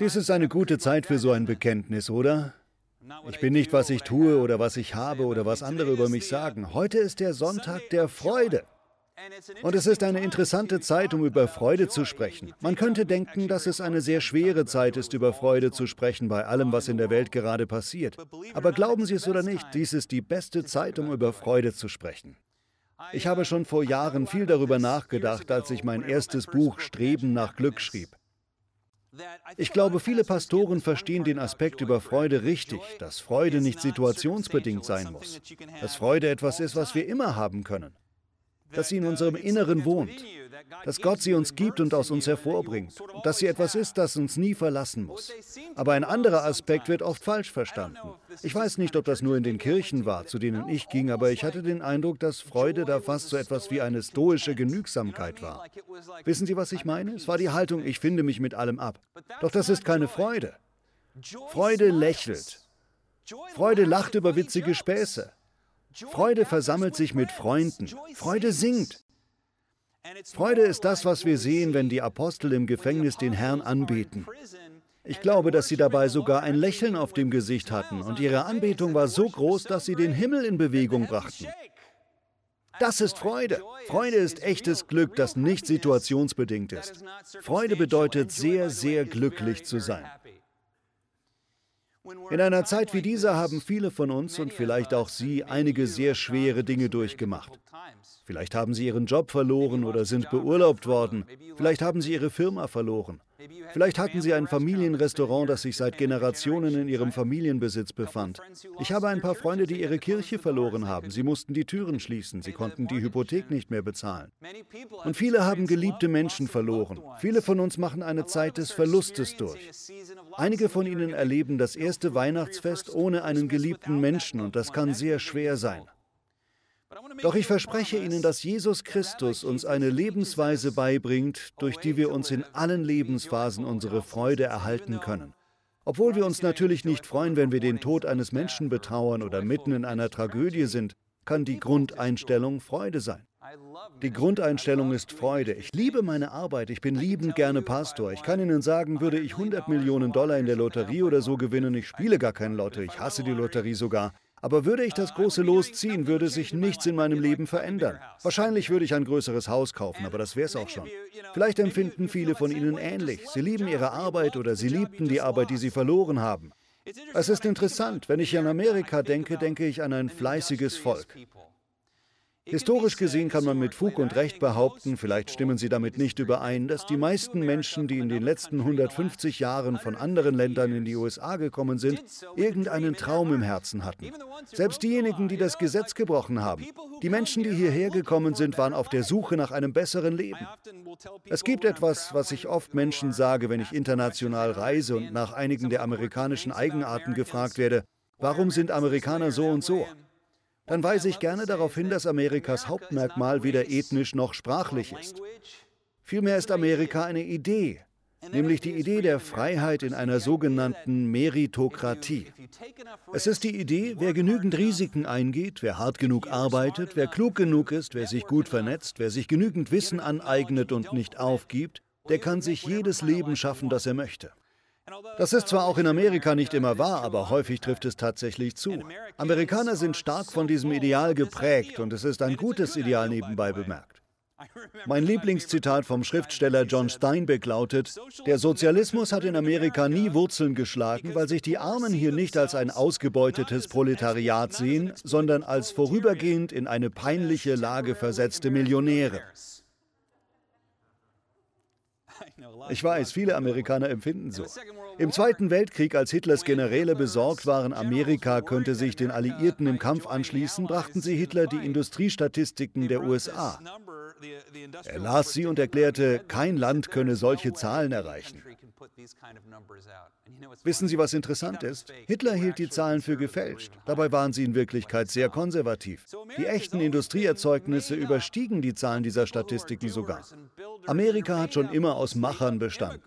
Dies ist eine gute Zeit für so ein Bekenntnis, oder? Ich bin nicht, was ich tue oder was ich habe oder was andere über mich sagen. Heute ist der Sonntag der Freude. Und es ist eine interessante Zeit, um über Freude zu sprechen. Man könnte denken, dass es eine sehr schwere Zeit ist, über Freude zu sprechen bei allem, was in der Welt gerade passiert. Aber glauben Sie es oder nicht, dies ist die beste Zeit, um über Freude zu sprechen. Ich habe schon vor Jahren viel darüber nachgedacht, als ich mein erstes Buch Streben nach Glück schrieb. Ich glaube, viele Pastoren verstehen den Aspekt über Freude richtig, dass Freude nicht situationsbedingt sein muss, dass Freude etwas ist, was wir immer haben können dass sie in unserem Inneren wohnt, dass Gott sie uns gibt und aus uns hervorbringt, dass sie etwas ist, das uns nie verlassen muss. Aber ein anderer Aspekt wird oft falsch verstanden. Ich weiß nicht, ob das nur in den Kirchen war, zu denen ich ging, aber ich hatte den Eindruck, dass Freude da fast so etwas wie eine stoische Genügsamkeit war. Wissen Sie, was ich meine? Es war die Haltung, ich finde mich mit allem ab. Doch das ist keine Freude. Freude lächelt. Freude lacht über witzige Späße. Freude versammelt sich mit Freunden. Freude singt. Freude ist das, was wir sehen, wenn die Apostel im Gefängnis den Herrn anbeten. Ich glaube, dass sie dabei sogar ein Lächeln auf dem Gesicht hatten und ihre Anbetung war so groß, dass sie den Himmel in Bewegung brachten. Das ist Freude. Freude ist echtes Glück, das nicht situationsbedingt ist. Freude bedeutet sehr, sehr glücklich zu sein. In einer Zeit wie dieser haben viele von uns und vielleicht auch Sie einige sehr schwere Dinge durchgemacht. Vielleicht haben Sie Ihren Job verloren oder sind beurlaubt worden. Vielleicht haben Sie Ihre Firma verloren. Vielleicht hatten Sie ein Familienrestaurant, das sich seit Generationen in Ihrem Familienbesitz befand. Ich habe ein paar Freunde, die ihre Kirche verloren haben. Sie mussten die Türen schließen. Sie konnten die Hypothek nicht mehr bezahlen. Und viele haben geliebte Menschen verloren. Viele von uns machen eine Zeit des Verlustes durch. Einige von ihnen erleben das erste Weihnachtsfest ohne einen geliebten Menschen und das kann sehr schwer sein. Doch ich verspreche Ihnen, dass Jesus Christus uns eine Lebensweise beibringt, durch die wir uns in allen Lebensphasen unsere Freude erhalten können. Obwohl wir uns natürlich nicht freuen, wenn wir den Tod eines Menschen betrauern oder mitten in einer Tragödie sind, kann die Grundeinstellung Freude sein. Die Grundeinstellung ist Freude. Ich liebe meine Arbeit. Ich bin liebend gerne Pastor. Ich kann Ihnen sagen, würde ich 100 Millionen Dollar in der Lotterie oder so gewinnen, ich spiele gar kein Lotto. Ich hasse die Lotterie sogar. Aber würde ich das große Los ziehen, würde sich nichts in meinem Leben verändern. Wahrscheinlich würde ich ein größeres Haus kaufen, aber das wäre es auch schon. Vielleicht empfinden viele von Ihnen ähnlich. Sie lieben ihre Arbeit oder sie liebten die Arbeit, die sie verloren haben. Es ist interessant, wenn ich an Amerika denke, denke ich an ein fleißiges Volk. Historisch gesehen kann man mit Fug und Recht behaupten, vielleicht stimmen Sie damit nicht überein, dass die meisten Menschen, die in den letzten 150 Jahren von anderen Ländern in die USA gekommen sind, irgendeinen Traum im Herzen hatten. Selbst diejenigen, die das Gesetz gebrochen haben. Die Menschen, die hierher gekommen sind, waren auf der Suche nach einem besseren Leben. Es gibt etwas, was ich oft Menschen sage, wenn ich international reise und nach einigen der amerikanischen Eigenarten gefragt werde. Warum sind Amerikaner so und so? Dann weise ich gerne darauf hin, dass Amerikas Hauptmerkmal weder ethnisch noch sprachlich ist. Vielmehr ist Amerika eine Idee, nämlich die Idee der Freiheit in einer sogenannten Meritokratie. Es ist die Idee, wer genügend Risiken eingeht, wer hart genug arbeitet, wer klug genug ist, wer sich gut vernetzt, wer sich genügend Wissen aneignet und nicht aufgibt, der kann sich jedes Leben schaffen, das er möchte. Das ist zwar auch in Amerika nicht immer wahr, aber häufig trifft es tatsächlich zu. Amerikaner sind stark von diesem Ideal geprägt und es ist ein gutes Ideal nebenbei bemerkt. Mein Lieblingszitat vom Schriftsteller John Steinbeck lautet, der Sozialismus hat in Amerika nie Wurzeln geschlagen, weil sich die Armen hier nicht als ein ausgebeutetes Proletariat sehen, sondern als vorübergehend in eine peinliche Lage versetzte Millionäre. Ich weiß, viele Amerikaner empfinden so. Im Zweiten Weltkrieg, als Hitlers Generäle besorgt waren, Amerika könnte sich den Alliierten im Kampf anschließen, brachten sie Hitler die Industriestatistiken der USA. Er las sie und erklärte, kein Land könne solche Zahlen erreichen. Wissen Sie, was interessant ist? Hitler hielt die Zahlen für gefälscht. Dabei waren sie in Wirklichkeit sehr konservativ. Die echten Industrieerzeugnisse überstiegen die Zahlen dieser Statistiken sogar. Amerika hat schon immer aus Machern bestanden.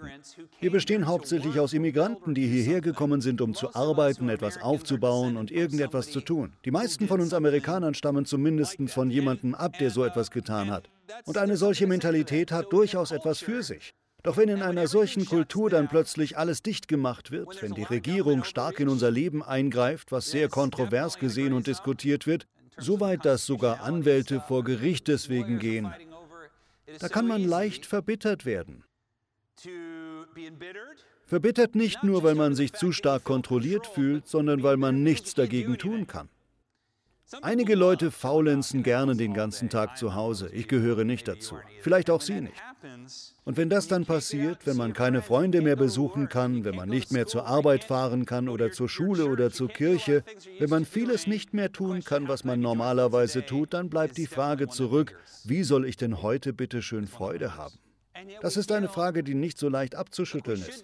Wir bestehen hauptsächlich aus Immigranten, die hierher gekommen sind, um zu arbeiten, etwas aufzubauen und irgendetwas zu tun. Die meisten von uns Amerikanern stammen zumindest von jemandem ab, der so etwas getan hat. Und eine solche Mentalität hat durchaus etwas für sich. Doch wenn in einer solchen Kultur dann plötzlich alles dicht gemacht wird, wenn die Regierung stark in unser Leben eingreift, was sehr kontrovers gesehen und diskutiert wird, soweit dass sogar Anwälte vor Gericht deswegen gehen, da kann man leicht verbittert werden. Verbittert nicht nur, weil man sich zu stark kontrolliert fühlt, sondern weil man nichts dagegen tun kann. Einige Leute faulenzen gerne den ganzen Tag zu Hause. Ich gehöre nicht dazu. Vielleicht auch Sie nicht. Und wenn das dann passiert, wenn man keine Freunde mehr besuchen kann, wenn man nicht mehr zur Arbeit fahren kann oder zur Schule oder zur Kirche, wenn man vieles nicht mehr tun kann, was man normalerweise tut, dann bleibt die Frage zurück, wie soll ich denn heute bitte schön Freude haben? Das ist eine Frage, die nicht so leicht abzuschütteln ist.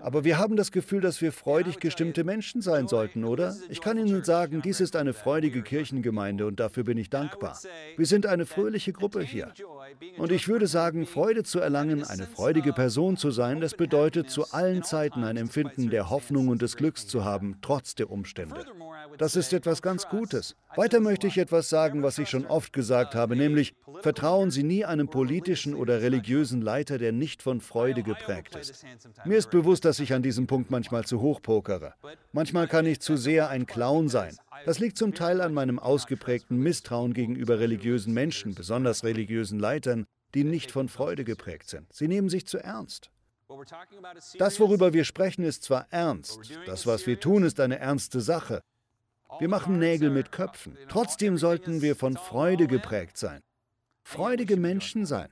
Aber wir haben das Gefühl, dass wir freudig gestimmte Menschen sein sollten, oder? Ich kann Ihnen sagen, dies ist eine freudige Kirchengemeinde und dafür bin ich dankbar. Wir sind eine fröhliche Gruppe hier. Und ich würde sagen, Freude zu erlangen, eine freudige Person zu sein, das bedeutet zu allen Zeiten ein Empfinden der Hoffnung und des Glücks zu haben, trotz der Umstände. Das ist etwas ganz Gutes. Weiter möchte ich etwas sagen, was ich schon oft gesagt habe, nämlich vertrauen Sie nie einem politischen oder religiösen Leiter, der nicht von Freude geprägt ist. Mir ist bewusst, dass ich an diesem Punkt manchmal zu hoch pokere. Manchmal kann ich zu sehr ein Clown sein. Das liegt zum Teil an meinem ausgeprägten Misstrauen gegenüber religiösen Menschen, besonders religiösen Leitern, die nicht von Freude geprägt sind. Sie nehmen sich zu ernst. Das, worüber wir sprechen, ist zwar ernst, das, was wir tun, ist eine ernste Sache, wir machen Nägel mit Köpfen. Trotzdem sollten wir von Freude geprägt sein. Freudige Menschen sein.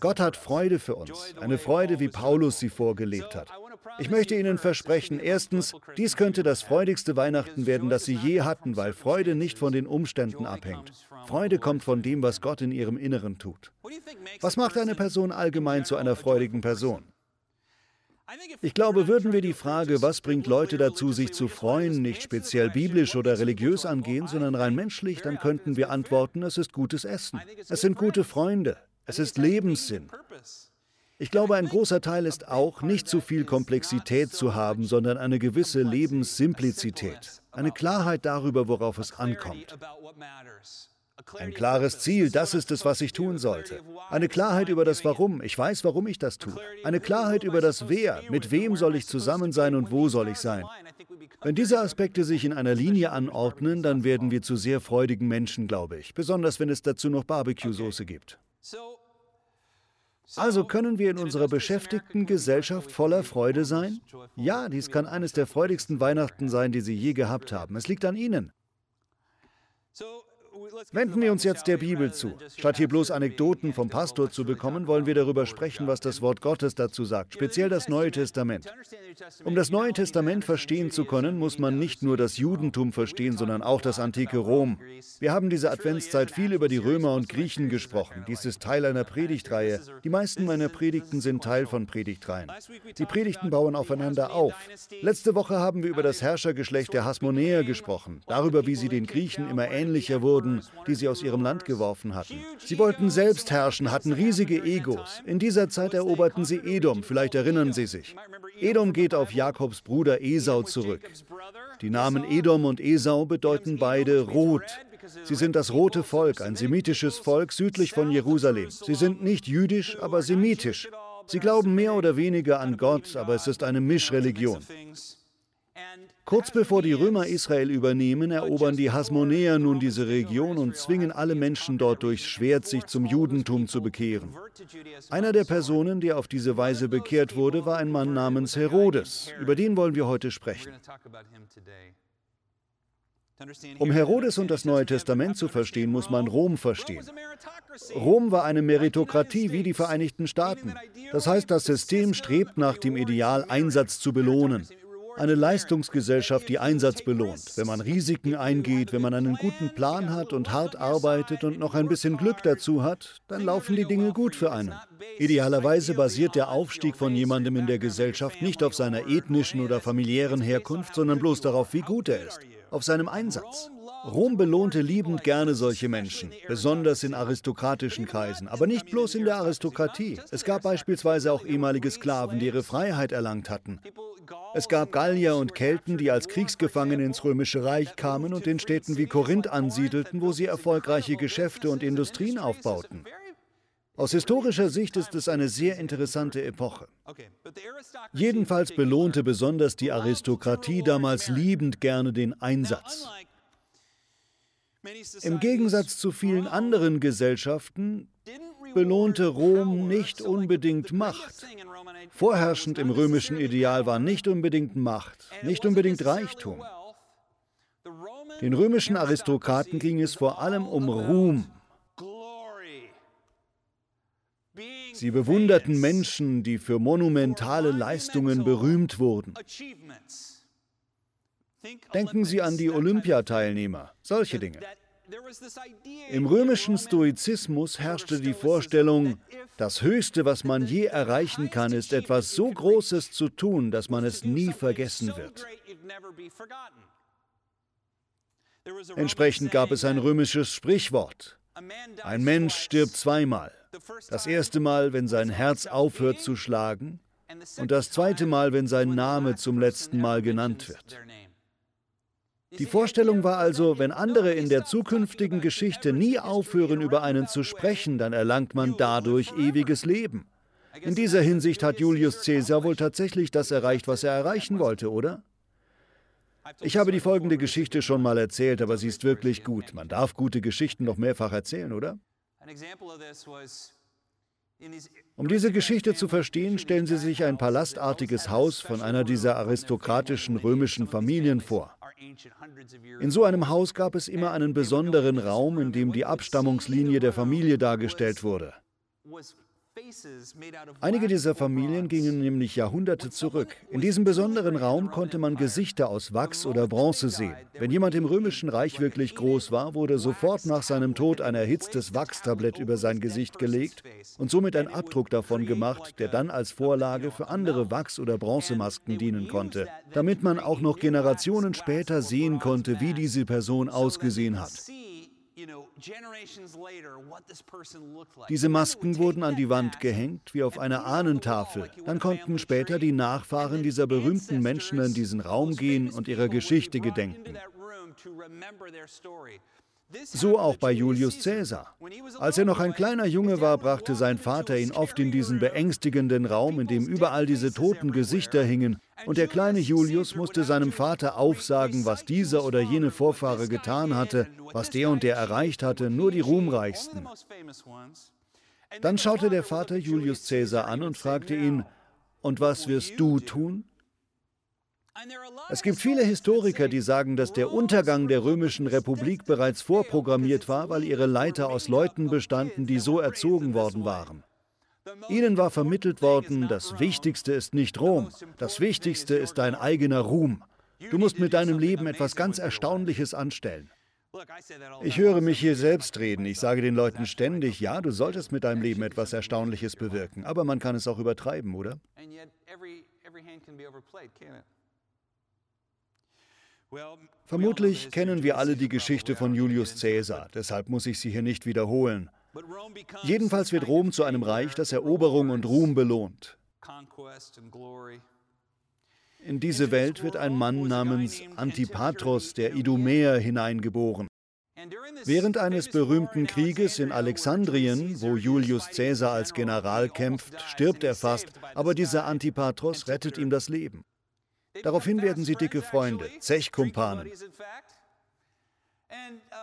Gott hat Freude für uns, eine Freude, wie Paulus sie vorgelebt hat. Ich möchte Ihnen versprechen, erstens, dies könnte das freudigste Weihnachten werden, das Sie je hatten, weil Freude nicht von den Umständen abhängt. Freude kommt von dem, was Gott in ihrem Inneren tut. Was macht eine Person allgemein zu einer freudigen Person? Ich glaube, würden wir die Frage, was bringt Leute dazu, sich zu freuen, nicht speziell biblisch oder religiös angehen, sondern rein menschlich, dann könnten wir antworten, es ist gutes Essen, es sind gute Freunde, es ist Lebenssinn. Ich glaube, ein großer Teil ist auch, nicht zu viel Komplexität zu haben, sondern eine gewisse Lebenssimplizität, eine Klarheit darüber, worauf es ankommt. Ein klares Ziel, das ist es, was ich tun sollte. Eine Klarheit über das Warum, ich weiß, warum ich das tue. Eine Klarheit über das Wer, mit wem soll ich zusammen sein und wo soll ich sein. Wenn diese Aspekte sich in einer Linie anordnen, dann werden wir zu sehr freudigen Menschen, glaube ich, besonders wenn es dazu noch Barbecue-Soße gibt. Also können wir in unserer beschäftigten Gesellschaft voller Freude sein? Ja, dies kann eines der freudigsten Weihnachten sein, die Sie je gehabt haben. Es liegt an Ihnen. Wenden wir uns jetzt der Bibel zu. Statt hier bloß Anekdoten vom Pastor zu bekommen, wollen wir darüber sprechen, was das Wort Gottes dazu sagt, speziell das Neue Testament. Um das Neue Testament verstehen zu können, muss man nicht nur das Judentum verstehen, sondern auch das antike Rom. Wir haben diese Adventszeit viel über die Römer und Griechen gesprochen. Dies ist Teil einer Predigtreihe. Die meisten meiner Predigten sind Teil von Predigtreihen. Die Predigten bauen aufeinander auf. Letzte Woche haben wir über das Herrschergeschlecht der Hasmonäer gesprochen, darüber, wie sie den Griechen immer ähnlicher wurden die sie aus ihrem Land geworfen hatten. Sie wollten selbst herrschen, hatten riesige Egos. In dieser Zeit eroberten sie Edom, vielleicht erinnern Sie sich. Edom geht auf Jakobs Bruder Esau zurück. Die Namen Edom und Esau bedeuten beide rot. Sie sind das rote Volk, ein semitisches Volk südlich von Jerusalem. Sie sind nicht jüdisch, aber semitisch. Sie glauben mehr oder weniger an Gott, aber es ist eine Mischreligion. Kurz bevor die Römer Israel übernehmen, erobern die Hasmonäer nun diese Region und zwingen alle Menschen dort durchs Schwert, sich zum Judentum zu bekehren. Einer der Personen, die auf diese Weise bekehrt wurde, war ein Mann namens Herodes. Über den wollen wir heute sprechen. Um Herodes und das Neue Testament zu verstehen, muss man Rom verstehen. Rom war eine Meritokratie wie die Vereinigten Staaten. Das heißt, das System strebt nach dem Ideal, Einsatz zu belohnen. Eine Leistungsgesellschaft, die Einsatz belohnt. Wenn man Risiken eingeht, wenn man einen guten Plan hat und hart arbeitet und noch ein bisschen Glück dazu hat, dann laufen die Dinge gut für einen. Idealerweise basiert der Aufstieg von jemandem in der Gesellschaft nicht auf seiner ethnischen oder familiären Herkunft, sondern bloß darauf, wie gut er ist, auf seinem Einsatz. Rom belohnte liebend gerne solche Menschen, besonders in aristokratischen Kreisen, aber nicht bloß in der Aristokratie. Es gab beispielsweise auch ehemalige Sklaven, die ihre Freiheit erlangt hatten. Es gab Gallier und Kelten, die als Kriegsgefangene ins Römische Reich kamen und in Städten wie Korinth ansiedelten, wo sie erfolgreiche Geschäfte und Industrien aufbauten. Aus historischer Sicht ist es eine sehr interessante Epoche. Jedenfalls belohnte besonders die Aristokratie damals liebend gerne den Einsatz. Im Gegensatz zu vielen anderen Gesellschaften belohnte Rom nicht unbedingt Macht. Vorherrschend im römischen Ideal war nicht unbedingt Macht, nicht unbedingt Reichtum. Den römischen Aristokraten ging es vor allem um Ruhm. Sie bewunderten Menschen, die für monumentale Leistungen berühmt wurden. Denken Sie an die Olympiateilnehmer, solche Dinge. Im römischen Stoizismus herrschte die Vorstellung, das Höchste, was man je erreichen kann, ist etwas so Großes zu tun, dass man es nie vergessen wird. Entsprechend gab es ein römisches Sprichwort. Ein Mensch stirbt zweimal. Das erste Mal, wenn sein Herz aufhört zu schlagen, und das zweite Mal, wenn sein Name zum letzten Mal genannt wird. Die Vorstellung war also, wenn andere in der zukünftigen Geschichte nie aufhören, über einen zu sprechen, dann erlangt man dadurch ewiges Leben. In dieser Hinsicht hat Julius Caesar wohl tatsächlich das erreicht, was er erreichen wollte, oder? Ich habe die folgende Geschichte schon mal erzählt, aber sie ist wirklich gut. Man darf gute Geschichten noch mehrfach erzählen, oder? Um diese Geschichte zu verstehen, stellen Sie sich ein palastartiges Haus von einer dieser aristokratischen römischen Familien vor. In so einem Haus gab es immer einen besonderen Raum, in dem die Abstammungslinie der Familie dargestellt wurde. Einige dieser Familien gingen nämlich Jahrhunderte zurück. In diesem besonderen Raum konnte man Gesichter aus Wachs oder Bronze sehen. Wenn jemand im römischen Reich wirklich groß war, wurde sofort nach seinem Tod ein erhitztes Wachstablett über sein Gesicht gelegt und somit ein Abdruck davon gemacht, der dann als Vorlage für andere Wachs- oder Bronzemasken dienen konnte, damit man auch noch Generationen später sehen konnte, wie diese Person ausgesehen hat. Diese Masken wurden an die Wand gehängt, wie auf einer Ahnentafel. Dann konnten später die Nachfahren dieser berühmten Menschen in diesen Raum gehen und ihrer Geschichte gedenken. So auch bei Julius Caesar. Als er noch ein kleiner Junge war, brachte sein Vater ihn oft in diesen beängstigenden Raum, in dem überall diese toten Gesichter hingen, und der kleine Julius musste seinem Vater aufsagen, was dieser oder jene Vorfahre getan hatte, was der und der erreicht hatte, nur die ruhmreichsten. Dann schaute der Vater Julius Caesar an und fragte ihn, und was wirst du tun? Es gibt viele Historiker, die sagen, dass der Untergang der römischen Republik bereits vorprogrammiert war, weil ihre Leiter aus Leuten bestanden, die so erzogen worden waren. Ihnen war vermittelt worden, das Wichtigste ist nicht Rom, das Wichtigste ist dein eigener Ruhm. Du musst mit deinem Leben etwas ganz Erstaunliches anstellen. Ich höre mich hier selbst reden. Ich sage den Leuten ständig, ja, du solltest mit deinem Leben etwas Erstaunliches bewirken, aber man kann es auch übertreiben, oder? Vermutlich kennen wir alle die Geschichte von Julius Caesar, deshalb muss ich sie hier nicht wiederholen. Jedenfalls wird Rom zu einem Reich, das Eroberung und Ruhm belohnt. In diese Welt wird ein Mann namens Antipatros der Idumäer hineingeboren. Während eines berühmten Krieges in Alexandrien, wo Julius Caesar als General kämpft, stirbt er fast, aber dieser Antipatros rettet ihm das Leben. Daraufhin werden sie dicke Freunde, Zechkumpanen.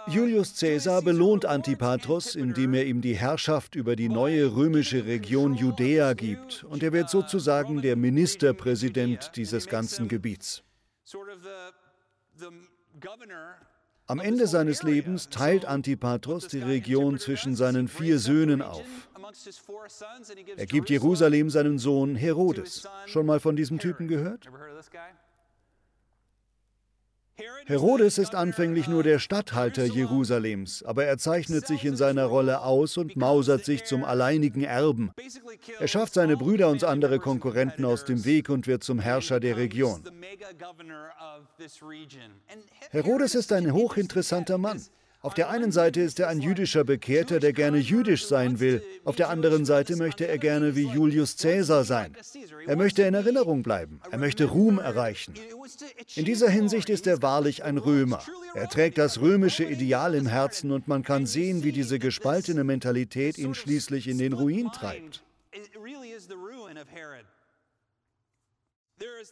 Julius Caesar belohnt Antipatros, indem er ihm die Herrschaft über die neue römische Region Judäa gibt, und er wird sozusagen der Ministerpräsident dieses ganzen Gebiets. Am Ende seines Lebens teilt Antipatros die Region zwischen seinen vier Söhnen auf. Er gibt Jerusalem seinem Sohn Herodes. Schon mal von diesem Typen gehört? Herodes ist anfänglich nur der Statthalter Jerusalems, aber er zeichnet sich in seiner Rolle aus und mausert sich zum alleinigen Erben. Er schafft seine Brüder und andere Konkurrenten aus dem Weg und wird zum Herrscher der Region. Herodes ist ein hochinteressanter Mann. Auf der einen Seite ist er ein jüdischer Bekehrter, der gerne jüdisch sein will. Auf der anderen Seite möchte er gerne wie Julius Caesar sein. Er möchte in Erinnerung bleiben. Er möchte Ruhm erreichen. In dieser Hinsicht ist er wahrlich ein Römer. Er trägt das römische Ideal im Herzen und man kann sehen, wie diese gespaltene Mentalität ihn schließlich in den Ruin treibt.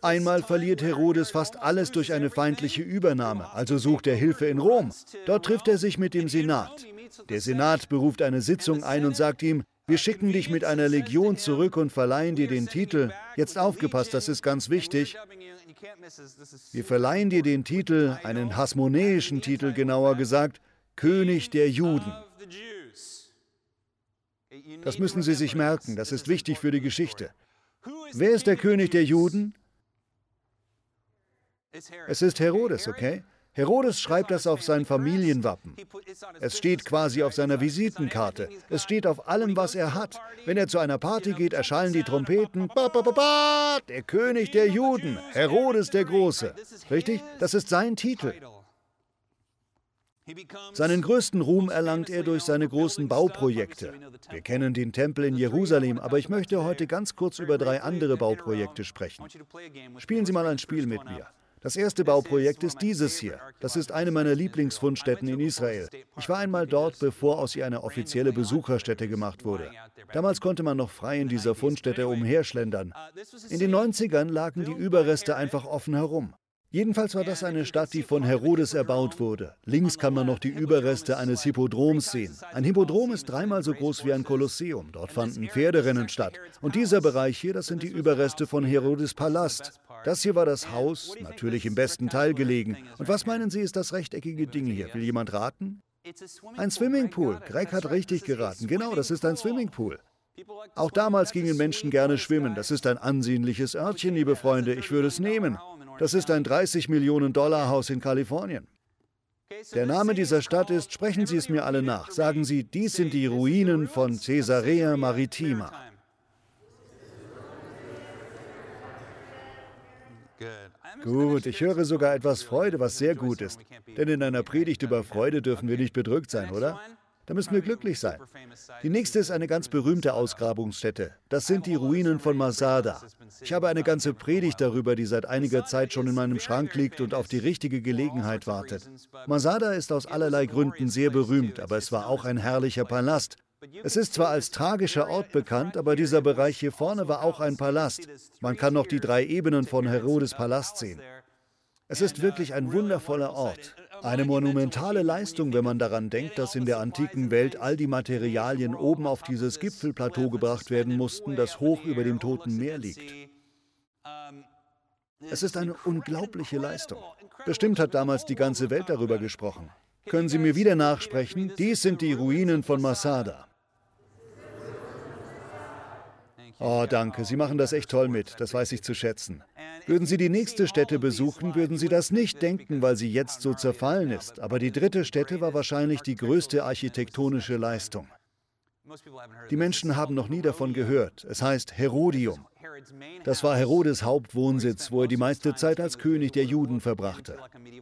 Einmal verliert Herodes fast alles durch eine feindliche Übernahme, also sucht er Hilfe in Rom. Dort trifft er sich mit dem Senat. Der Senat beruft eine Sitzung ein und sagt ihm, wir schicken dich mit einer Legion zurück und verleihen dir den Titel. Jetzt aufgepasst, das ist ganz wichtig. Wir verleihen dir den Titel, einen hasmonäischen Titel genauer gesagt, König der Juden. Das müssen Sie sich merken, das ist wichtig für die Geschichte. Wer ist der König der Juden? Es ist Herodes, okay? Herodes schreibt das auf sein Familienwappen. Es steht quasi auf seiner Visitenkarte. Es steht auf allem, was er hat. Wenn er zu einer Party geht, erschallen die Trompeten. Ba, ba, ba, der König der Juden, Herodes der Große. Richtig? Das ist sein Titel. Seinen größten Ruhm erlangt er durch seine großen Bauprojekte. Wir kennen den Tempel in Jerusalem, aber ich möchte heute ganz kurz über drei andere Bauprojekte sprechen. Spielen Sie mal ein Spiel mit mir. Das erste Bauprojekt ist dieses hier. Das ist eine meiner Lieblingsfundstätten in Israel. Ich war einmal dort, bevor aus ihr eine offizielle Besucherstätte gemacht wurde. Damals konnte man noch frei in dieser Fundstätte umherschlendern. In den 90ern lagen die Überreste einfach offen herum. Jedenfalls war das eine Stadt, die von Herodes erbaut wurde. Links kann man noch die Überreste eines Hippodroms sehen. Ein Hippodrom ist dreimal so groß wie ein Kolosseum. Dort fanden Pferderennen statt. Und dieser Bereich hier, das sind die Überreste von Herodes Palast. Das hier war das Haus, natürlich im besten Teil gelegen. Und was meinen Sie, ist das rechteckige Ding hier? Will jemand raten? Ein Swimmingpool. Greg hat richtig geraten. Genau, das ist ein Swimmingpool. Auch damals gingen Menschen gerne schwimmen. Das ist ein ansehnliches Örtchen, liebe Freunde. Ich würde es nehmen. Das ist ein 30 Millionen Dollar Haus in Kalifornien. Der Name dieser Stadt ist, sprechen Sie es mir alle nach, sagen Sie, dies sind die Ruinen von Caesarea Maritima. Gut, ich höre sogar etwas Freude, was sehr gut ist. Denn in einer Predigt über Freude dürfen wir nicht bedrückt sein, oder? Da müssen wir glücklich sein. Die nächste ist eine ganz berühmte Ausgrabungsstätte. Das sind die Ruinen von Masada. Ich habe eine ganze Predigt darüber, die seit einiger Zeit schon in meinem Schrank liegt und auf die richtige Gelegenheit wartet. Masada ist aus allerlei Gründen sehr berühmt, aber es war auch ein herrlicher Palast. Es ist zwar als tragischer Ort bekannt, aber dieser Bereich hier vorne war auch ein Palast. Man kann noch die drei Ebenen von Herodes Palast sehen. Es ist wirklich ein wundervoller Ort. Eine monumentale Leistung, wenn man daran denkt, dass in der antiken Welt all die Materialien oben auf dieses Gipfelplateau gebracht werden mussten, das hoch über dem Toten Meer liegt. Es ist eine unglaubliche Leistung. Bestimmt hat damals die ganze Welt darüber gesprochen. Können Sie mir wieder nachsprechen? Dies sind die Ruinen von Masada. Oh, danke. Sie machen das echt toll mit. Das weiß ich zu schätzen. Würden Sie die nächste Stätte besuchen, würden Sie das nicht denken, weil sie jetzt so zerfallen ist. Aber die dritte Stätte war wahrscheinlich die größte architektonische Leistung. Die Menschen haben noch nie davon gehört. Es heißt Herodium. Das war Herodes Hauptwohnsitz, wo er die meiste Zeit als König der Juden verbrachte.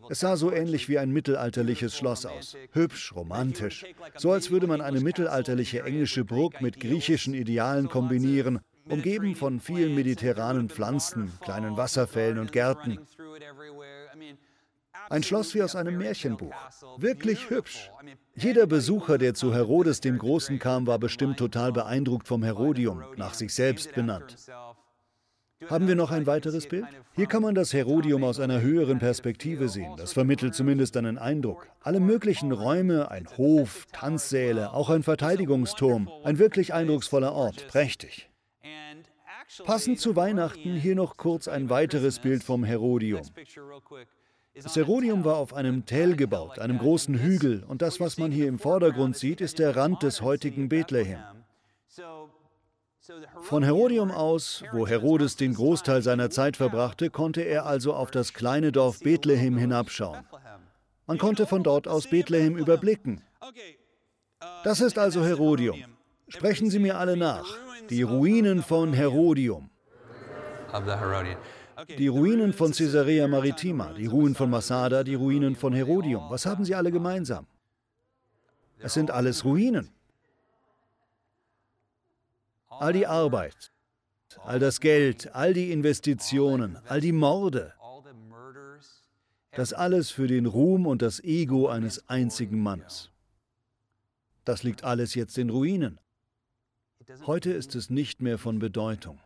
Es sah so ähnlich wie ein mittelalterliches Schloss aus. Hübsch, romantisch. So als würde man eine mittelalterliche englische Burg mit griechischen Idealen kombinieren, umgeben von vielen mediterranen Pflanzen, kleinen Wasserfällen und Gärten. Ein Schloss wie aus einem Märchenbuch. Wirklich hübsch. Jeder Besucher, der zu Herodes dem Großen kam, war bestimmt total beeindruckt vom Herodium, nach sich selbst benannt. Haben wir noch ein weiteres Bild? Hier kann man das Herodium aus einer höheren Perspektive sehen. Das vermittelt zumindest einen Eindruck. Alle möglichen Räume, ein Hof, Tanzsäle, auch ein Verteidigungsturm. Ein wirklich eindrucksvoller Ort. Prächtig. Passend zu Weihnachten hier noch kurz ein weiteres Bild vom Herodium. Das Herodium war auf einem Tell gebaut, einem großen Hügel, und das, was man hier im Vordergrund sieht, ist der Rand des heutigen Bethlehem. Von Herodium aus, wo Herodes den Großteil seiner Zeit verbrachte, konnte er also auf das kleine Dorf Bethlehem hinabschauen. Man konnte von dort aus Bethlehem überblicken. Das ist also Herodium. Sprechen Sie mir alle nach. Die Ruinen von Herodium. Die Ruinen von Caesarea Maritima, die Ruinen von Masada, die Ruinen von Herodium. Was haben sie alle gemeinsam? Es sind alles Ruinen. All die Arbeit, all das Geld, all die Investitionen, all die Morde, das alles für den Ruhm und das Ego eines einzigen Mannes. Das liegt alles jetzt in Ruinen. Heute ist es nicht mehr von Bedeutung.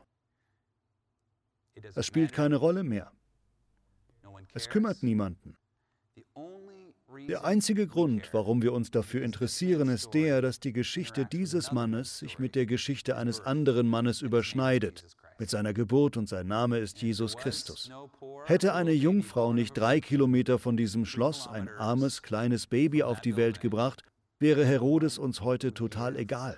Es spielt keine Rolle mehr. Es kümmert niemanden. Der einzige Grund, warum wir uns dafür interessieren, ist der, dass die Geschichte dieses Mannes sich mit der Geschichte eines anderen Mannes überschneidet, mit seiner Geburt und sein Name ist Jesus Christus. Hätte eine Jungfrau nicht drei Kilometer von diesem Schloss ein armes, kleines Baby auf die Welt gebracht, wäre Herodes uns heute total egal.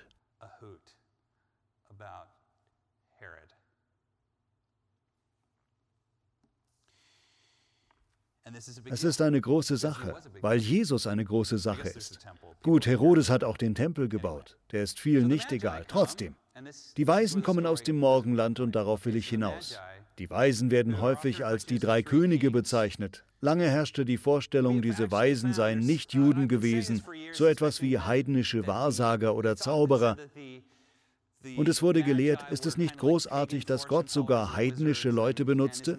Es ist eine große Sache, weil Jesus eine große Sache ist. Gut, Herodes hat auch den Tempel gebaut. Der ist vielen nicht egal. Trotzdem, die Weisen kommen aus dem Morgenland und darauf will ich hinaus. Die Weisen werden häufig als die drei Könige bezeichnet. Lange herrschte die Vorstellung, diese Weisen seien nicht Juden gewesen, so etwas wie heidnische Wahrsager oder Zauberer. Und es wurde gelehrt, ist es nicht großartig, dass Gott sogar heidnische Leute benutzte?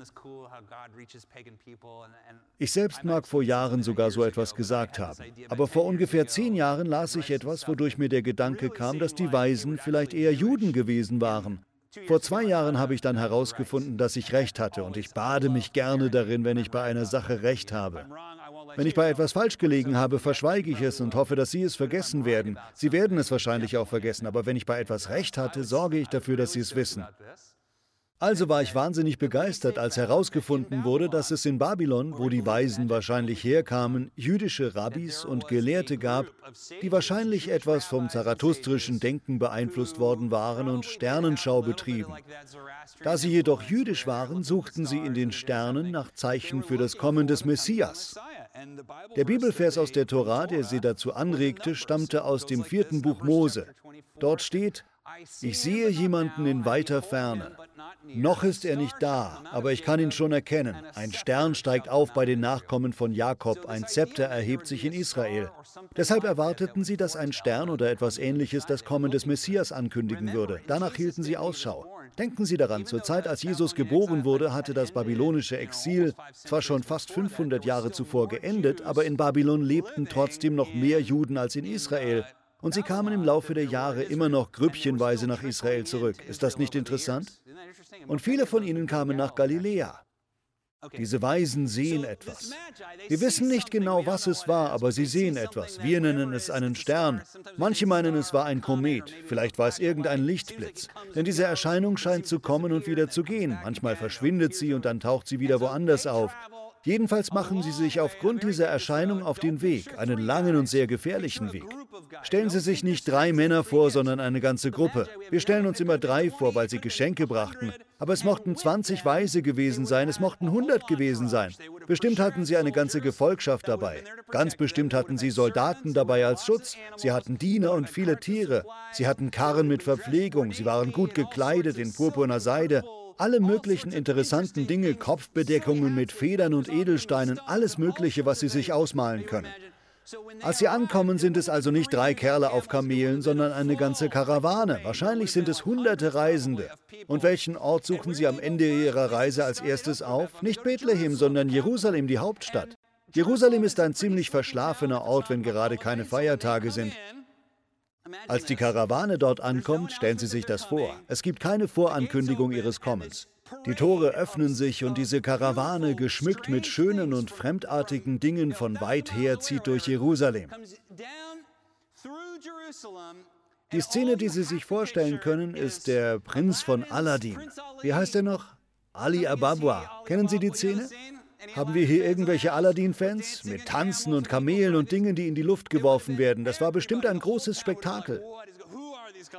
Ich selbst mag vor Jahren sogar so etwas gesagt haben. Aber vor ungefähr zehn Jahren las ich etwas, wodurch mir der Gedanke kam, dass die Weisen vielleicht eher Juden gewesen waren. Vor zwei Jahren habe ich dann herausgefunden, dass ich recht hatte und ich bade mich gerne darin, wenn ich bei einer Sache recht habe. Wenn ich bei etwas falsch gelegen habe, verschweige ich es und hoffe, dass Sie es vergessen werden. Sie werden es wahrscheinlich auch vergessen, aber wenn ich bei etwas recht hatte, sorge ich dafür, dass Sie es wissen. Also war ich wahnsinnig begeistert, als herausgefunden wurde, dass es in Babylon, wo die Weisen wahrscheinlich herkamen, jüdische Rabbis und Gelehrte gab, die wahrscheinlich etwas vom zarathustrischen Denken beeinflusst worden waren und Sternenschau betrieben. Da sie jedoch jüdisch waren, suchten sie in den Sternen nach Zeichen für das Kommen des Messias. Der Bibelvers aus der Tora, der sie dazu anregte, stammte aus dem vierten Buch Mose. Dort steht, ich sehe jemanden in weiter Ferne. Noch ist er nicht da, aber ich kann ihn schon erkennen. Ein Stern steigt auf bei den Nachkommen von Jakob, ein Zepter erhebt sich in Israel. Deshalb erwarteten sie, dass ein Stern oder etwas ähnliches das Kommen des Messias ankündigen würde. Danach hielten sie Ausschau. Denken Sie daran, zur Zeit, als Jesus geboren wurde, hatte das babylonische Exil zwar schon fast 500 Jahre zuvor geendet, aber in Babylon lebten trotzdem noch mehr Juden als in Israel. Und sie kamen im Laufe der Jahre immer noch grüppchenweise nach Israel zurück. Ist das nicht interessant? Und viele von ihnen kamen nach Galiläa. Diese Weisen sehen etwas. Wir wissen nicht genau, was es war, aber sie sehen etwas. Wir nennen es einen Stern. Manche meinen, es war ein Komet. Vielleicht war es irgendein Lichtblitz. Denn diese Erscheinung scheint zu kommen und wieder zu gehen. Manchmal verschwindet sie und dann taucht sie wieder woanders auf. Jedenfalls machen sie sich aufgrund dieser Erscheinung auf den Weg, einen langen und sehr gefährlichen Weg. Stellen Sie sich nicht drei Männer vor, sondern eine ganze Gruppe. Wir stellen uns immer drei vor, weil sie Geschenke brachten. Aber es mochten 20 Weise gewesen sein, es mochten 100 gewesen sein. Bestimmt hatten sie eine ganze Gefolgschaft dabei. Ganz bestimmt hatten sie Soldaten dabei als Schutz. Sie hatten Diener und viele Tiere. Sie hatten Karren mit Verpflegung. Sie waren gut gekleidet in purpurner Seide alle möglichen interessanten Dinge, Kopfbedeckungen mit Federn und Edelsteinen, alles Mögliche, was Sie sich ausmalen können. Als sie ankommen, sind es also nicht drei Kerle auf Kamelen, sondern eine ganze Karawane. Wahrscheinlich sind es hunderte Reisende. Und welchen Ort suchen sie am Ende ihrer Reise als erstes auf? Nicht Bethlehem, sondern Jerusalem, die Hauptstadt. Jerusalem ist ein ziemlich verschlafener Ort, wenn gerade keine Feiertage sind. Als die Karawane dort ankommt, stellen Sie sich das vor. Es gibt keine Vorankündigung ihres Kommens. Die Tore öffnen sich und diese Karawane, geschmückt mit schönen und fremdartigen Dingen von weit her, zieht durch Jerusalem. Die Szene, die Sie sich vorstellen können, ist der Prinz von Aladdin. Wie heißt er noch? Ali Ababwa. Kennen Sie die Szene? Haben wir hier irgendwelche Aladdin-Fans? Mit Tanzen und Kamelen und Dingen, die in die Luft geworfen werden. Das war bestimmt ein großes Spektakel.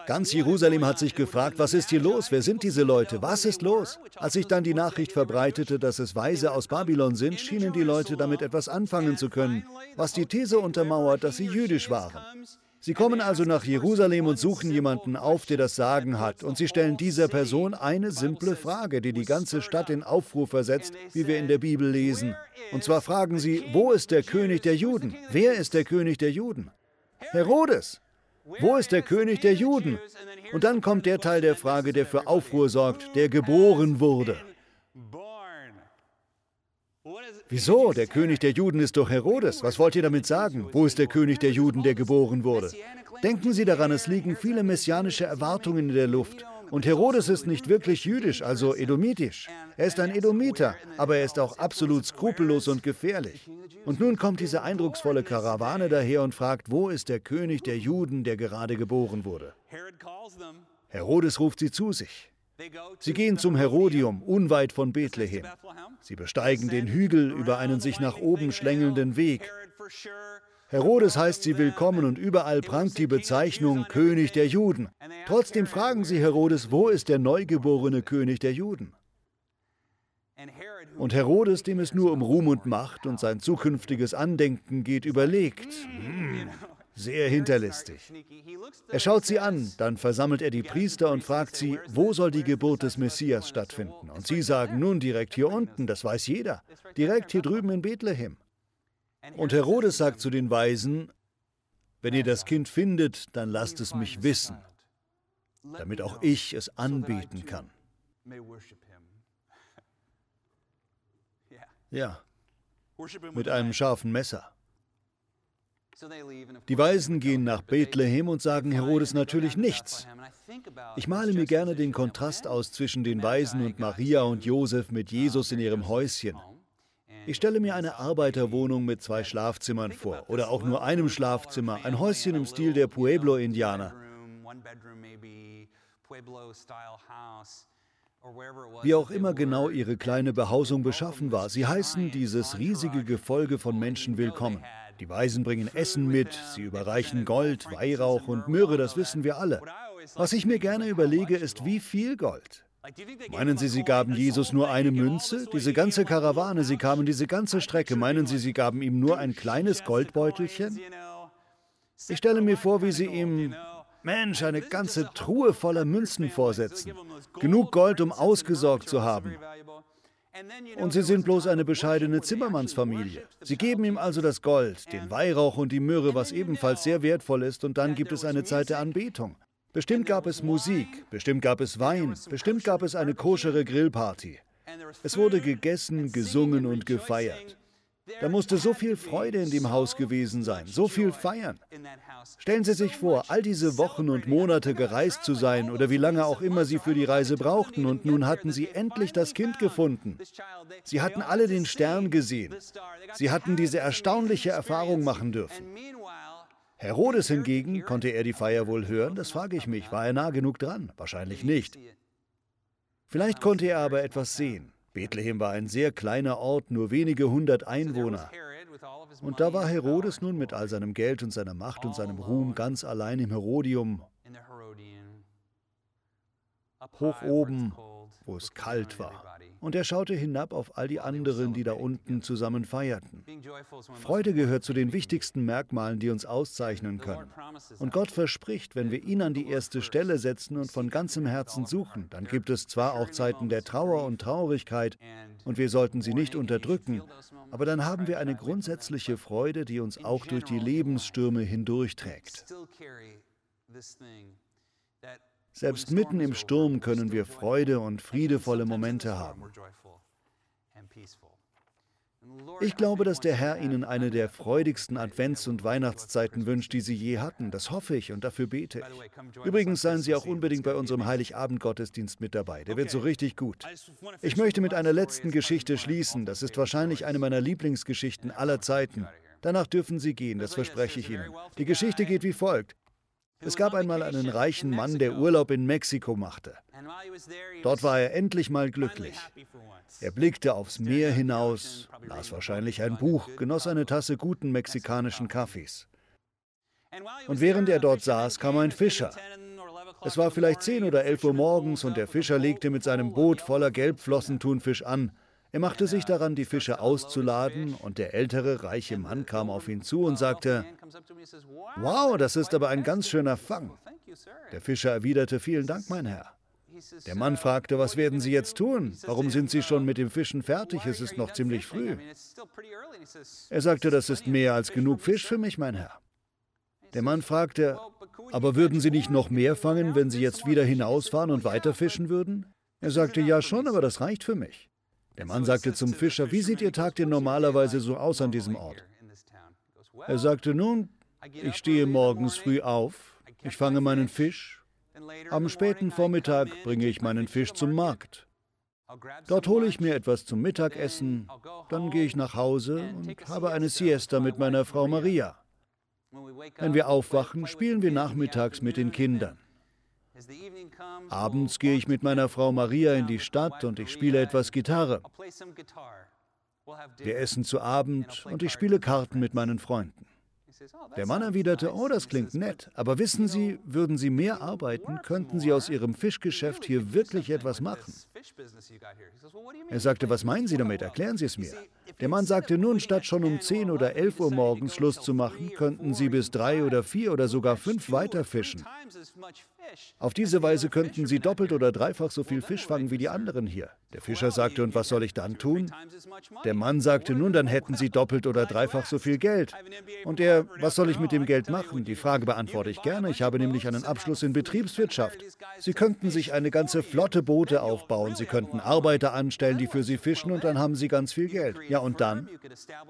Ganz Jerusalem hat sich gefragt, was ist hier los? Wer sind diese Leute? Was ist los? Als sich dann die Nachricht verbreitete, dass es Weise aus Babylon sind, schienen die Leute damit etwas anfangen zu können, was die These untermauert, dass sie jüdisch waren. Sie kommen also nach Jerusalem und suchen jemanden auf, der das Sagen hat. Und sie stellen dieser Person eine simple Frage, die die ganze Stadt in Aufruhr versetzt, wie wir in der Bibel lesen. Und zwar fragen sie, wo ist der König der Juden? Wer ist der König der Juden? Herodes. Wo ist der König der Juden? Und dann kommt der Teil der Frage, der für Aufruhr sorgt, der geboren wurde. Wieso? Der König der Juden ist doch Herodes. Was wollt ihr damit sagen? Wo ist der König der Juden, der geboren wurde? Denken Sie daran, es liegen viele messianische Erwartungen in der Luft. Und Herodes ist nicht wirklich jüdisch, also edomitisch. Er ist ein Edomiter, aber er ist auch absolut skrupellos und gefährlich. Und nun kommt diese eindrucksvolle Karawane daher und fragt, wo ist der König der Juden, der gerade geboren wurde? Herodes ruft sie zu sich. Sie gehen zum Herodium, unweit von Bethlehem. Sie besteigen den Hügel über einen sich nach oben schlängelnden Weg. Herodes heißt sie willkommen und überall prangt die Bezeichnung König der Juden. Trotzdem fragen sie Herodes, wo ist der neugeborene König der Juden? Und Herodes, dem es nur um Ruhm und Macht und sein zukünftiges Andenken geht, überlegt. Hm, sehr hinterlistig. Er schaut sie an, dann versammelt er die Priester und fragt sie, wo soll die Geburt des Messias stattfinden? Und sie sagen, nun direkt hier unten, das weiß jeder, direkt hier drüben in Bethlehem. Und Herodes sagt zu den Weisen, wenn ihr das Kind findet, dann lasst es mich wissen, damit auch ich es anbeten kann. Ja, mit einem scharfen Messer. Die Weisen gehen nach Bethlehem und sagen Herodes natürlich nichts. Ich male mir gerne den Kontrast aus zwischen den Weisen und Maria und Josef mit Jesus in ihrem Häuschen. Ich stelle mir eine Arbeiterwohnung mit zwei Schlafzimmern vor oder auch nur einem Schlafzimmer, ein Häuschen im Stil der Pueblo-Indianer. Wie auch immer genau ihre kleine Behausung beschaffen war, sie heißen dieses riesige Gefolge von Menschen willkommen. Die Weisen bringen Essen mit, sie überreichen Gold, Weihrauch und Myrrhe, das wissen wir alle. Was ich mir gerne überlege, ist, wie viel Gold? Meinen Sie, Sie gaben Jesus nur eine Münze? Diese ganze Karawane, Sie kamen diese ganze Strecke. Meinen Sie, Sie gaben ihm nur ein kleines Goldbeutelchen? Ich stelle mir vor, wie Sie ihm, Mensch, eine ganze Truhe voller Münzen vorsetzen. Genug Gold, um ausgesorgt zu haben. Und sie sind bloß eine bescheidene Zimmermannsfamilie. Sie geben ihm also das Gold, den Weihrauch und die Myrrhe, was ebenfalls sehr wertvoll ist, und dann gibt es eine Zeit der Anbetung. Bestimmt gab es Musik, bestimmt gab es Wein, bestimmt gab es eine koschere Grillparty. Es wurde gegessen, gesungen und gefeiert. Da musste so viel Freude in dem Haus gewesen sein, so viel feiern. Stellen Sie sich vor, all diese Wochen und Monate gereist zu sein oder wie lange auch immer Sie für die Reise brauchten und nun hatten Sie endlich das Kind gefunden. Sie hatten alle den Stern gesehen. Sie hatten diese erstaunliche Erfahrung machen dürfen. Herodes hingegen, konnte er die Feier wohl hören? Das frage ich mich. War er nah genug dran? Wahrscheinlich nicht. Vielleicht konnte er aber etwas sehen. Bethlehem war ein sehr kleiner Ort, nur wenige hundert Einwohner. Und da war Herodes nun mit all seinem Geld und seiner Macht und seinem Ruhm ganz allein im Herodium, hoch oben, wo es kalt war und er schaute hinab auf all die anderen, die da unten zusammen feierten. Freude gehört zu den wichtigsten Merkmalen, die uns auszeichnen können. Und Gott verspricht, wenn wir ihn an die erste Stelle setzen und von ganzem Herzen suchen, dann gibt es zwar auch Zeiten der Trauer und Traurigkeit, und wir sollten sie nicht unterdrücken, aber dann haben wir eine grundsätzliche Freude, die uns auch durch die Lebensstürme hindurchträgt. Selbst mitten im Sturm können wir Freude und friedevolle Momente haben. Ich glaube, dass der Herr Ihnen eine der freudigsten Advents- und Weihnachtszeiten wünscht, die Sie je hatten. Das hoffe ich und dafür bete ich. Übrigens seien Sie auch unbedingt bei unserem Heiligabend-Gottesdienst mit dabei. Der wird so richtig gut. Ich möchte mit einer letzten Geschichte schließen. Das ist wahrscheinlich eine meiner Lieblingsgeschichten aller Zeiten. Danach dürfen Sie gehen, das verspreche ich Ihnen. Die Geschichte geht wie folgt. Es gab einmal einen reichen Mann, der Urlaub in Mexiko machte. Dort war er endlich mal glücklich. Er blickte aufs Meer hinaus, las wahrscheinlich ein Buch, genoss eine Tasse guten mexikanischen Kaffees. Und während er dort saß, kam ein Fischer. Es war vielleicht 10 oder 11 Uhr morgens und der Fischer legte mit seinem Boot voller Gelbflossentunfisch an. Er machte sich daran, die Fische auszuladen, und der ältere, reiche Mann kam auf ihn zu und sagte, Wow, das ist aber ein ganz schöner Fang. Der Fischer erwiderte, Vielen Dank, mein Herr. Der Mann fragte, was werden Sie jetzt tun? Warum sind Sie schon mit dem Fischen fertig? Es ist noch ziemlich früh. Er sagte, das ist mehr als genug Fisch für mich, mein Herr. Der Mann fragte, aber würden Sie nicht noch mehr fangen, wenn Sie jetzt wieder hinausfahren und weiter fischen würden? Er sagte, ja schon, aber das reicht für mich. Der Mann sagte zum Fischer, wie sieht Ihr Tag denn normalerweise so aus an diesem Ort? Er sagte, nun, ich stehe morgens früh auf, ich fange meinen Fisch, am späten Vormittag bringe ich meinen Fisch zum Markt. Dort hole ich mir etwas zum Mittagessen, dann gehe ich nach Hause und habe eine Siesta mit meiner Frau Maria. Wenn wir aufwachen, spielen wir nachmittags mit den Kindern. Abends gehe ich mit meiner Frau Maria in die Stadt und ich spiele etwas Gitarre. Wir essen zu Abend und ich spiele Karten mit meinen Freunden. Der Mann erwiderte, oh, das klingt nett, aber wissen Sie, würden Sie mehr arbeiten, könnten Sie aus Ihrem Fischgeschäft hier wirklich etwas machen. Er sagte, was meinen Sie damit? Erklären Sie es mir. Der Mann sagte, nun, statt schon um 10 oder 11 Uhr morgens Schluss zu machen, könnten Sie bis drei oder vier oder sogar fünf weiter fischen. Auf diese Weise könnten Sie doppelt oder dreifach so viel Fisch fangen wie die anderen hier. Der Fischer sagte, und was soll ich dann tun? Der Mann sagte, nun, dann hätten Sie doppelt oder dreifach so viel Geld. Und er, was soll ich mit dem Geld machen? Die Frage beantworte ich gerne. Ich habe nämlich einen Abschluss in Betriebswirtschaft. Sie könnten sich eine ganze Flotte Boote aufbauen. Sie könnten Arbeiter anstellen, die für Sie fischen, und dann haben Sie ganz viel Geld. Ja, und dann?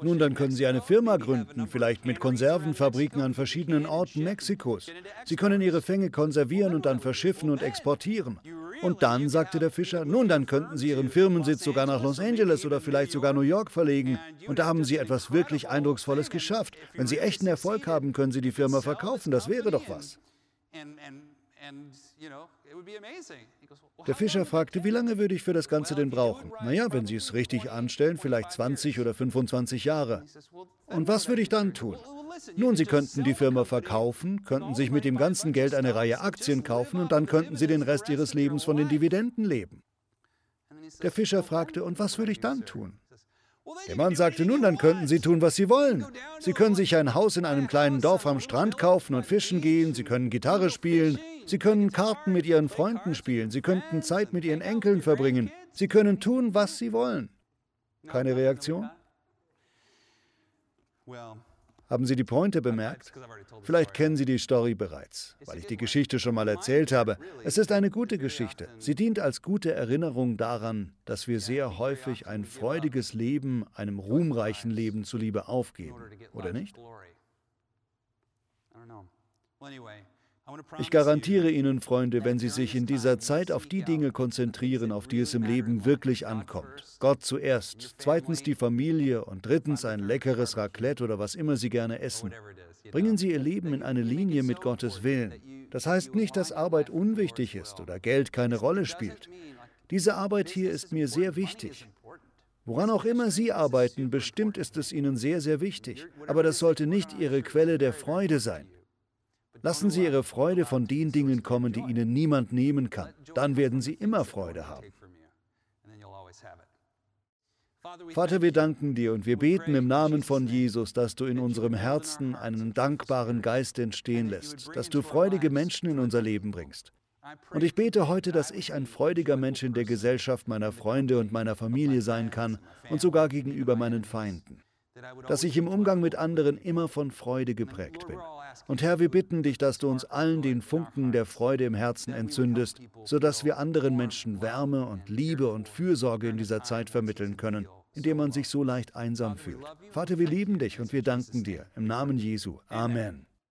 Nun, dann können Sie eine Firma gründen, vielleicht mit Konservenfabriken an verschiedenen Orten Mexikos. Sie können Ihre Fänge konservieren und dann verschiffen und exportieren. Und dann, sagte der Fischer, nun, dann könnten Sie Ihren Firmensitz sogar nach Los Angeles oder vielleicht sogar New York verlegen. Und da haben Sie etwas wirklich Eindrucksvolles geschafft. Wenn Sie echten Erfolg haben, können Sie die Firma verkaufen. Das wäre doch was. Der Fischer fragte, wie lange würde ich für das Ganze denn brauchen? Naja, wenn Sie es richtig anstellen, vielleicht 20 oder 25 Jahre. Und was würde ich dann tun? Nun, Sie könnten die Firma verkaufen, könnten sich mit dem ganzen Geld eine Reihe Aktien kaufen und dann könnten Sie den Rest Ihres Lebens von den Dividenden leben. Der Fischer fragte, und was würde ich dann tun? Der Mann sagte, nun, dann könnten Sie tun, was Sie wollen. Sie können sich ein Haus in einem kleinen Dorf am Strand kaufen und fischen gehen, Sie können Gitarre spielen, Sie können Karten mit Ihren Freunden spielen, Sie könnten Zeit mit Ihren Enkeln verbringen, Sie können tun, was Sie wollen. Keine Reaktion? Haben Sie die Pointe bemerkt? Vielleicht kennen Sie die Story bereits, weil ich die Geschichte schon mal erzählt habe. Es ist eine gute Geschichte. Sie dient als gute Erinnerung daran, dass wir sehr häufig ein freudiges Leben, einem ruhmreichen Leben zuliebe aufgeben, oder nicht? Ich garantiere Ihnen, Freunde, wenn Sie sich in dieser Zeit auf die Dinge konzentrieren, auf die es im Leben wirklich ankommt. Gott zuerst, zweitens die Familie und drittens ein leckeres Raclette oder was immer Sie gerne essen. Bringen Sie Ihr Leben in eine Linie mit Gottes Willen. Das heißt nicht, dass Arbeit unwichtig ist oder Geld keine Rolle spielt. Diese Arbeit hier ist mir sehr wichtig. Woran auch immer Sie arbeiten, bestimmt ist es Ihnen sehr, sehr wichtig. Aber das sollte nicht Ihre Quelle der Freude sein. Lassen Sie Ihre Freude von den Dingen kommen, die Ihnen niemand nehmen kann. Dann werden Sie immer Freude haben. Vater, wir danken dir und wir beten im Namen von Jesus, dass du in unserem Herzen einen dankbaren Geist entstehen lässt, dass du freudige Menschen in unser Leben bringst. Und ich bete heute, dass ich ein freudiger Mensch in der Gesellschaft meiner Freunde und meiner Familie sein kann und sogar gegenüber meinen Feinden. Dass ich im Umgang mit anderen immer von Freude geprägt bin. Und Herr, wir bitten dich, dass du uns allen den Funken der Freude im Herzen entzündest, sodass wir anderen Menschen Wärme und Liebe und Fürsorge in dieser Zeit vermitteln können, in der man sich so leicht einsam fühlt. Vater, wir lieben dich und wir danken dir. Im Namen Jesu. Amen.